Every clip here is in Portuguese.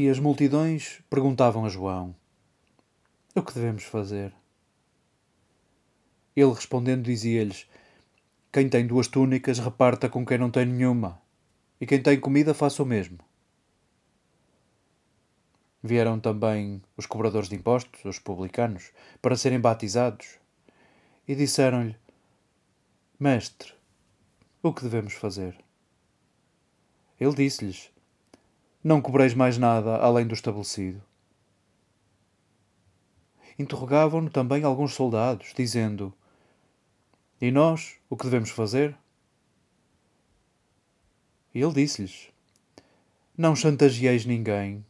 E as multidões perguntavam a João: O que devemos fazer? Ele respondendo dizia-lhes: Quem tem duas túnicas, reparta com quem não tem nenhuma, e quem tem comida, faça o mesmo. Vieram também os cobradores de impostos, os publicanos, para serem batizados, e disseram-lhe: Mestre, o que devemos fazer? Ele disse-lhes: Não cobreis mais nada além do estabelecido. Interrogavam-no também alguns soldados, dizendo: E nós, o que devemos fazer? E ele disse-lhes: Não chantagieis ninguém,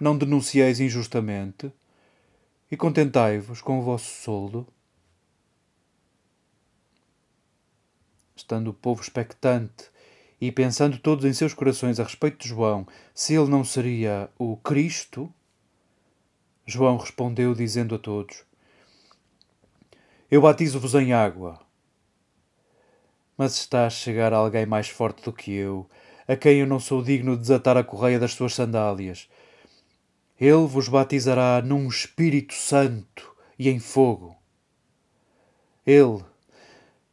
não denuncieis injustamente, e contentai-vos com o vosso soldo. Estando o povo expectante e pensando todos em seus corações a respeito de João, se ele não seria o Cristo, João respondeu, dizendo a todos: Eu batizo-vos em água. Mas está a chegar alguém mais forte do que eu, a quem eu não sou digno de desatar a correia das suas sandálias. Ele vos batizará num Espírito Santo e em fogo. Ele,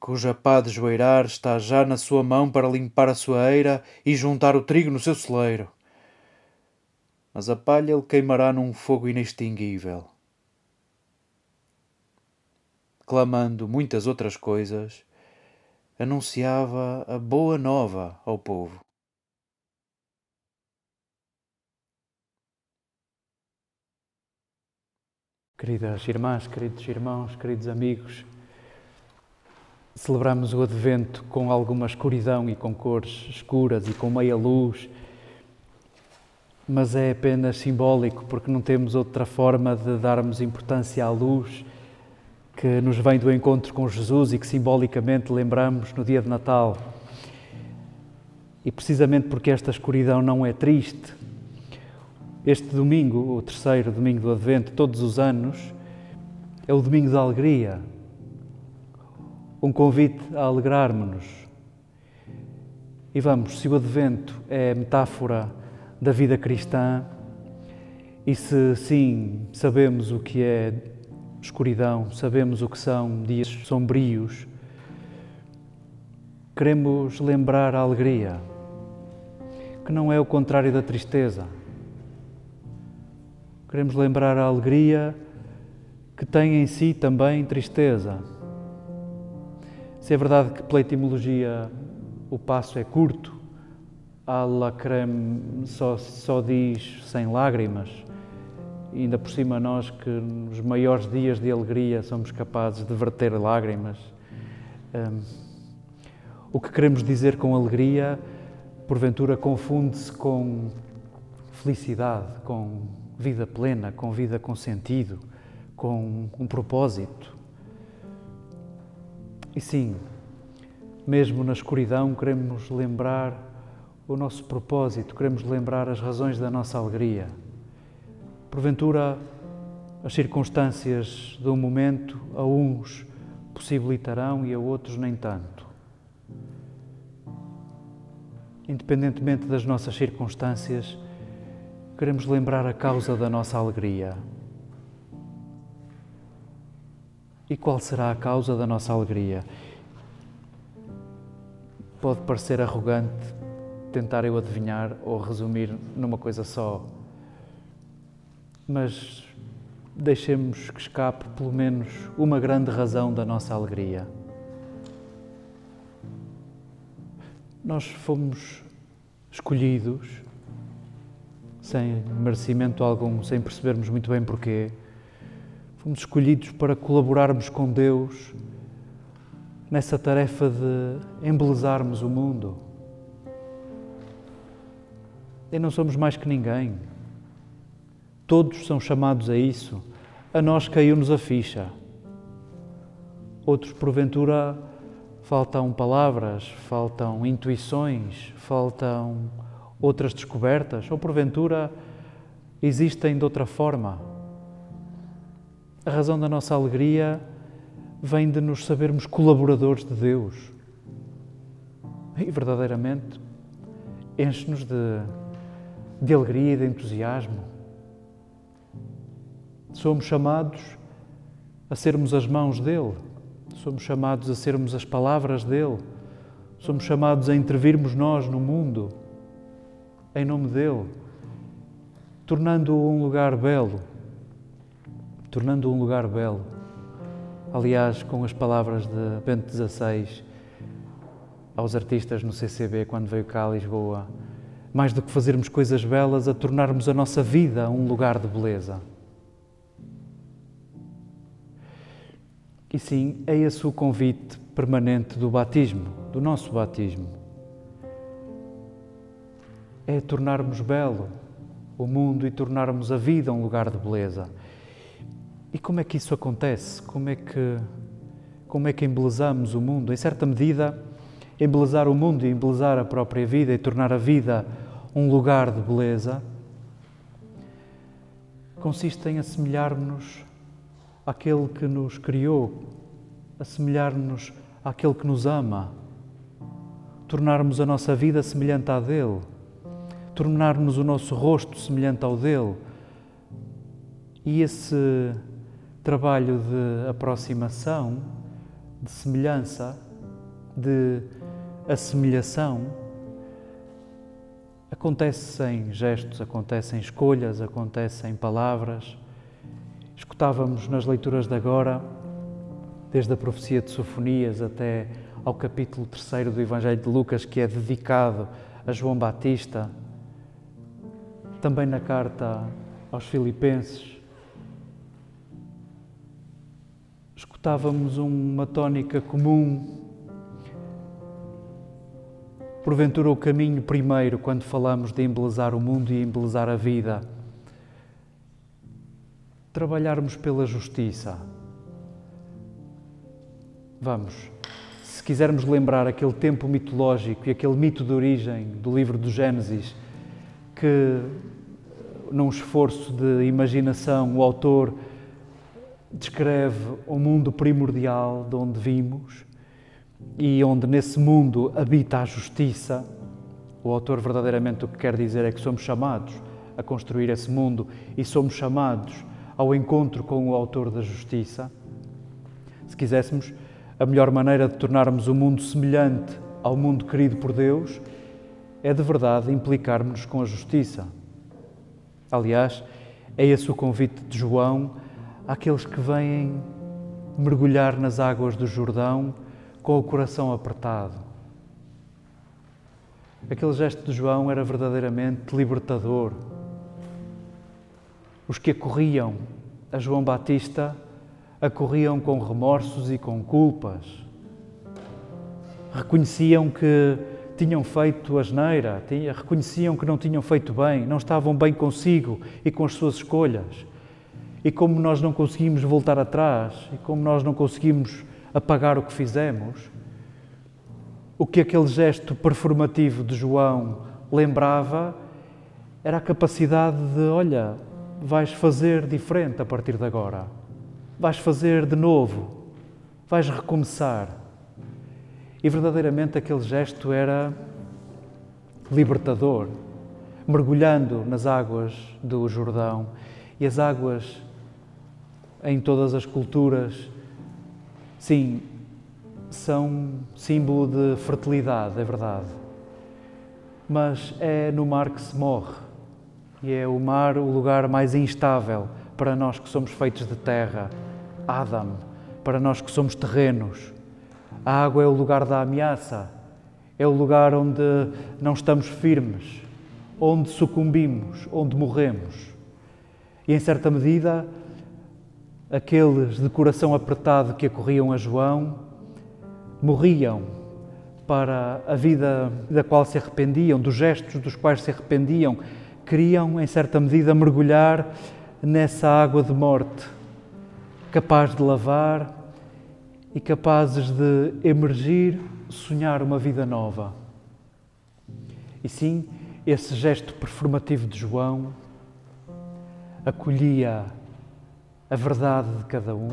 cuja pá de joeirar está já na sua mão para limpar a sua eira e juntar o trigo no seu celeiro. Mas a palha ele queimará num fogo inextinguível. Clamando muitas outras coisas, anunciava a boa nova ao povo. Queridas irmãs, queridos irmãos, queridos amigos, Celebramos o Advento com alguma escuridão e com cores escuras e com meia luz, mas é apenas simbólico porque não temos outra forma de darmos importância à luz que nos vem do encontro com Jesus e que simbolicamente lembramos no dia de Natal. E precisamente porque esta escuridão não é triste, este domingo, o terceiro domingo do Advento, todos os anos, é o domingo da alegria um convite a alegrarmos-nos. E vamos, se o Advento é metáfora da vida cristã, e se sim sabemos o que é escuridão, sabemos o que são dias sombrios, queremos lembrar a alegria, que não é o contrário da tristeza. Queremos lembrar a alegria que tem em si também tristeza se é verdade que pela etimologia o passo é curto, a lacrem só, só diz sem lágrimas, e ainda por cima nós que nos maiores dias de alegria somos capazes de verter lágrimas. Um, o que queremos dizer com alegria, porventura, confunde-se com felicidade, com vida plena, com vida com sentido, com um propósito. E sim, mesmo na escuridão, queremos lembrar o nosso propósito, queremos lembrar as razões da nossa alegria. Porventura, as circunstâncias do momento a uns possibilitarão e a outros nem tanto. Independentemente das nossas circunstâncias, queremos lembrar a causa da nossa alegria. E qual será a causa da nossa alegria? Pode parecer arrogante tentar eu adivinhar ou resumir numa coisa só, mas deixemos que escape pelo menos uma grande razão da nossa alegria. Nós fomos escolhidos sem merecimento algum, sem percebermos muito bem porquê Fomos escolhidos para colaborarmos com Deus nessa tarefa de embelezarmos o mundo. E não somos mais que ninguém. Todos são chamados a isso. A nós caiu-nos a ficha. Outros, porventura, faltam palavras, faltam intuições, faltam outras descobertas, ou porventura existem de outra forma. A razão da nossa alegria vem de nos sabermos colaboradores de Deus. E verdadeiramente enche-nos de, de alegria e de entusiasmo. Somos chamados a sermos as mãos dele, somos chamados a sermos as palavras dele, somos chamados a intervirmos nós no mundo, em nome dele, tornando-o um lugar belo, tornando-o um lugar belo. Aliás, com as palavras de Bento XVI aos artistas no CCB quando veio cá a Lisboa, mais do que fazermos coisas belas, a tornarmos a nossa vida um lugar de beleza. E sim, é esse o convite permanente do batismo, do nosso batismo. É tornarmos belo o mundo e tornarmos a vida um lugar de beleza. E como é que isso acontece? Como é que, como é que embelezamos o mundo? Em certa medida, embelezar o mundo e embelezar a própria vida e tornar a vida um lugar de beleza consiste em assemelhar-nos àquele que nos criou, assemelhar-nos àquele que nos ama, tornarmos a nossa vida semelhante à dele, tornarmos o nosso rosto semelhante ao dele. E esse trabalho de aproximação, de semelhança, de assemelhação, acontece em gestos, acontece em escolhas, acontece em palavras. Escutávamos nas leituras de agora, desde a profecia de Sofonias até ao capítulo 3 do Evangelho de Lucas, que é dedicado a João Batista, também na carta aos Filipenses, escutávamos uma tónica comum. Porventura, o caminho primeiro, quando falamos de embelezar o mundo e embelezar a vida trabalharmos pela justiça. Vamos, se quisermos lembrar aquele tempo mitológico e aquele mito de origem do livro do Gênesis, que num esforço de imaginação o autor descreve o mundo primordial de onde vimos e onde nesse mundo habita a justiça. O autor verdadeiramente o que quer dizer é que somos chamados a construir esse mundo e somos chamados ao encontro com o Autor da Justiça. Se quiséssemos, a melhor maneira de tornarmos o mundo semelhante ao mundo querido por Deus é de verdade implicarmos-nos com a justiça. Aliás, é esse o convite de João àqueles que vêm mergulhar nas águas do Jordão com o coração apertado. Aquele gesto de João era verdadeiramente libertador, os que acorriam a João Batista acorriam com remorsos e com culpas. Reconheciam que tinham feito asneira, reconheciam que não tinham feito bem, não estavam bem consigo e com as suas escolhas. E como nós não conseguimos voltar atrás, e como nós não conseguimos apagar o que fizemos, o que aquele gesto performativo de João lembrava era a capacidade de, olha, vais fazer diferente a partir de agora. Vais fazer de novo. Vais recomeçar. E verdadeiramente aquele gesto era libertador, mergulhando nas águas do Jordão. E as águas em todas as culturas, sim, são símbolo de fertilidade, é verdade. Mas é no mar que se morre e é o mar o lugar mais instável para nós que somos feitos de terra. Adam, para nós que somos terrenos. A água é o lugar da ameaça, é o lugar onde não estamos firmes, onde sucumbimos, onde morremos. E em certa medida, aqueles de coração apertado que acorriam a João morriam para a vida da qual se arrependiam, dos gestos dos quais se arrependiam, queriam, em certa medida, mergulhar nessa água de morte, capaz de lavar e capazes de emergir, sonhar uma vida nova. E sim, esse gesto performativo de João acolhia a verdade de cada um,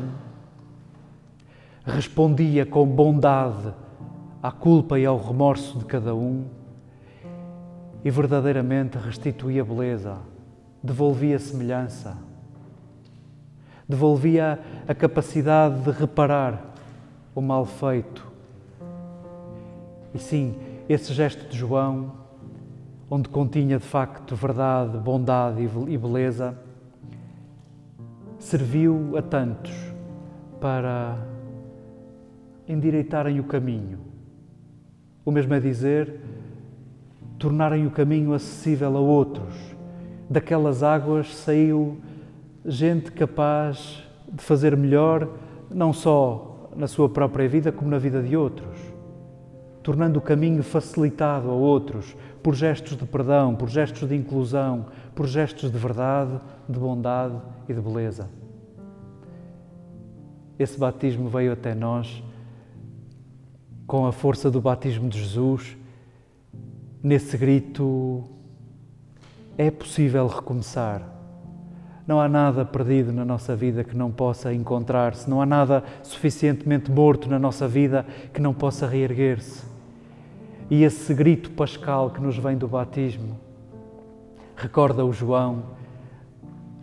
respondia com bondade à culpa e ao remorso de cada um e verdadeiramente restituía beleza, devolvia semelhança, devolvia a capacidade de reparar o mal feito. E sim, esse gesto de João, onde continha de facto verdade, bondade e beleza, serviu a tantos para endireitarem o caminho. O mesmo é dizer, tornarem o caminho acessível a outros. Daquelas águas saiu gente capaz de fazer melhor, não só na sua própria vida, como na vida de outros, tornando o caminho facilitado a outros por gestos de perdão, por gestos de inclusão, por gestos de verdade, de bondade e de beleza. Esse batismo veio até nós com a força do batismo de Jesus, nesse grito: é possível recomeçar. Não há nada perdido na nossa vida que não possa encontrar-se, não há nada suficientemente morto na nossa vida que não possa reerguer-se. E esse grito pascal que nos vem do batismo recorda o João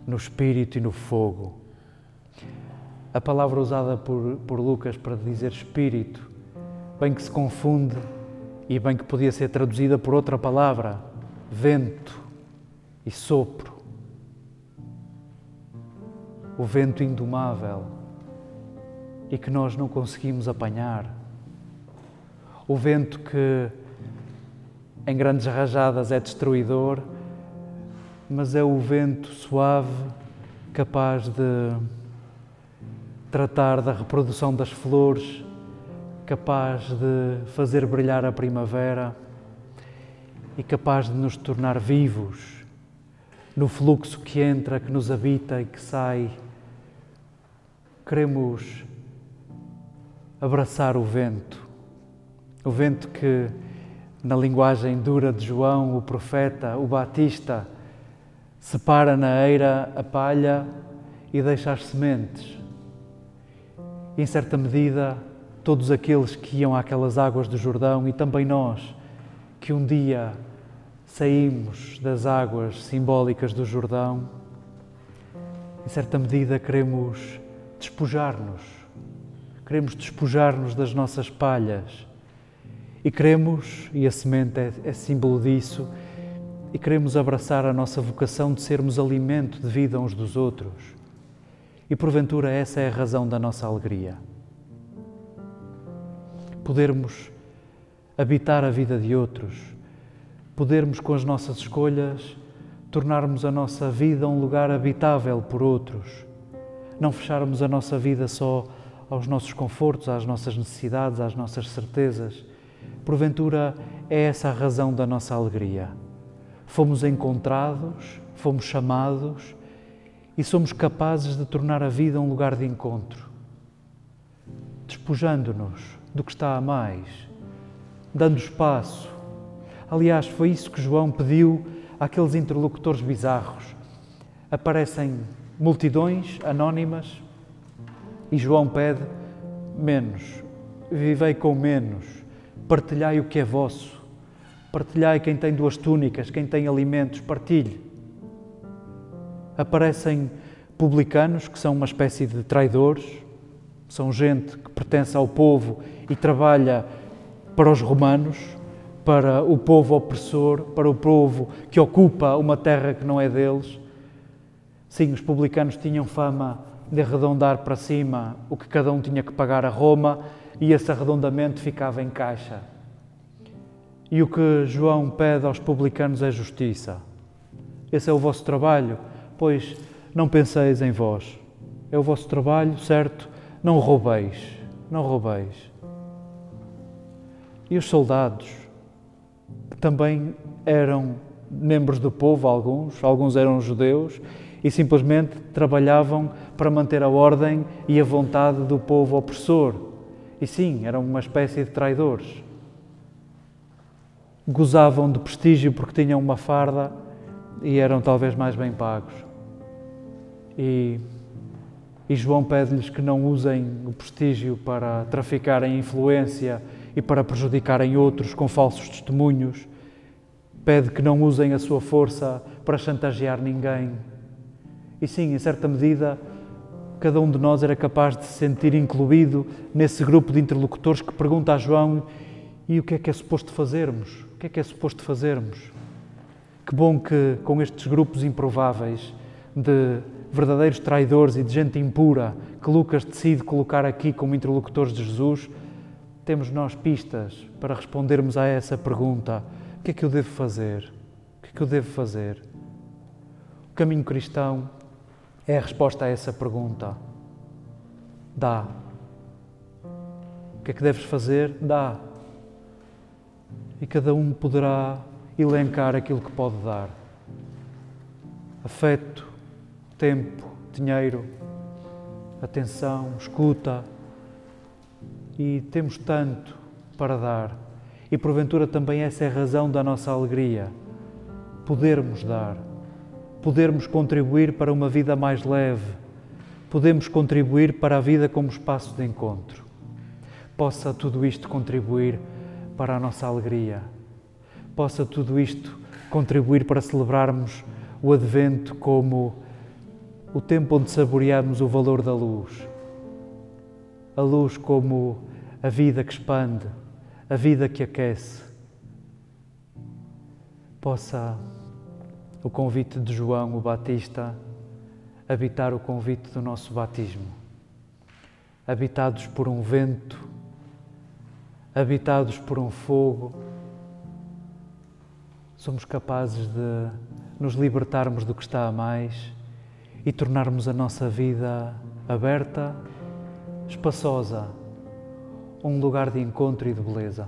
no espírito e no fogo. A palavra usada por, por Lucas para dizer espírito bem que se confunde e bem que podia ser traduzida por outra palavra, vento e sopro. O vento indomável e que nós não conseguimos apanhar. O vento que em grandes rajadas é destruidor, mas é o vento suave capaz de tratar da reprodução das flores capaz de fazer brilhar a primavera e capaz de nos tornar vivos no fluxo que entra, que nos habita e que sai. Queremos abraçar o vento, o vento que, na linguagem dura de João, o profeta, o Batista, separa na eira a palha e deixa as sementes. E, em certa medida, todos aqueles que iam àquelas águas do Jordão e também nós, que um dia saímos das águas simbólicas do Jordão, em certa medida queremos despojar-nos, queremos despojar-nos das nossas palhas e queremos, e a semente é, é símbolo disso, e queremos abraçar a nossa vocação de sermos alimento de vida uns dos outros. E porventura essa é a razão da nossa alegria podermos habitar a vida de outros, podermos, com as nossas escolhas, tornarmos a nossa vida um lugar habitável por outros, não fecharmos a nossa vida só aos nossos confortos, às nossas necessidades, às nossas certezas. Porventura, é essa a razão da nossa alegria. Fomos encontrados, fomos chamados e somos capazes de tornar a vida um lugar de encontro, despojando-nos do que está a mais, dando espaço. Aliás, foi isso que João pediu àqueles interlocutores bizarros. Aparecem multidões anónimas e João pede menos, vivei com menos, partilhai o que é vosso, partilhai quem tem duas túnicas, quem tem alimentos, partilhe. Aparecem publicanos que são uma espécie de traidores, são gente que pertence ao povo e trabalha para os romanos, para o povo opressor, para o povo que ocupa uma terra que não é deles. Sim, os publicanos tinham fama de arredondar para cima o que cada um tinha que pagar a Roma e esse arredondamento ficava em caixa. E o que João pede aos publicanos é justiça. Esse é o vosso trabalho, pois não penseis em vós. É o vosso trabalho, certo? Não roubeis, não roubeis. E os soldados, que também eram membros do povo, alguns, alguns eram judeus, e simplesmente trabalhavam para manter a ordem e a vontade do povo opressor. E sim, eram uma espécie de traidores. Gozavam de prestígio porque tinham uma farda e eram talvez mais bem pagos. E, e João pede-lhes que não usem o prestígio para traficar em influência e para prejudicarem outros com falsos testemunhos. pede que não usem a sua força para chantagear ninguém. E sim, em certa medida, cada um de nós era capaz de se sentir incluído nesse grupo de interlocutores que pergunta a João: e o que é que é suposto fazermos? O que é que é suposto fazermos? Que bom que com estes grupos improváveis de verdadeiros traidores e de gente impura que Lucas decide colocar aqui como interlocutores de Jesus, temos nós pistas para respondermos a essa pergunta: o que é que eu devo fazer? O que é que eu devo fazer? O caminho cristão é a resposta a essa pergunta. Dá. O que é que deves fazer? Dá. E cada um poderá elencar aquilo que pode dar. Afeto, tempo, dinheiro, atenção, escuta. E temos tanto para dar. E porventura também essa é a razão da nossa alegria. Podermos dar, podermos contribuir para uma vida mais leve, podemos contribuir para a vida como espaço de encontro. Possa tudo isto contribuir para a nossa alegria. Possa tudo isto contribuir para celebrarmos o Advento como o tempo onde saboreamos o valor da luz. A luz como a vida que expande, a vida que aquece. Possa o convite de João o Batista habitar o convite do nosso batismo. Habitados por um vento, habitados por um fogo, somos capazes de nos libertarmos do que está a mais e tornarmos a nossa vida aberta, espaçosa, um lugar de encontro e de beleza.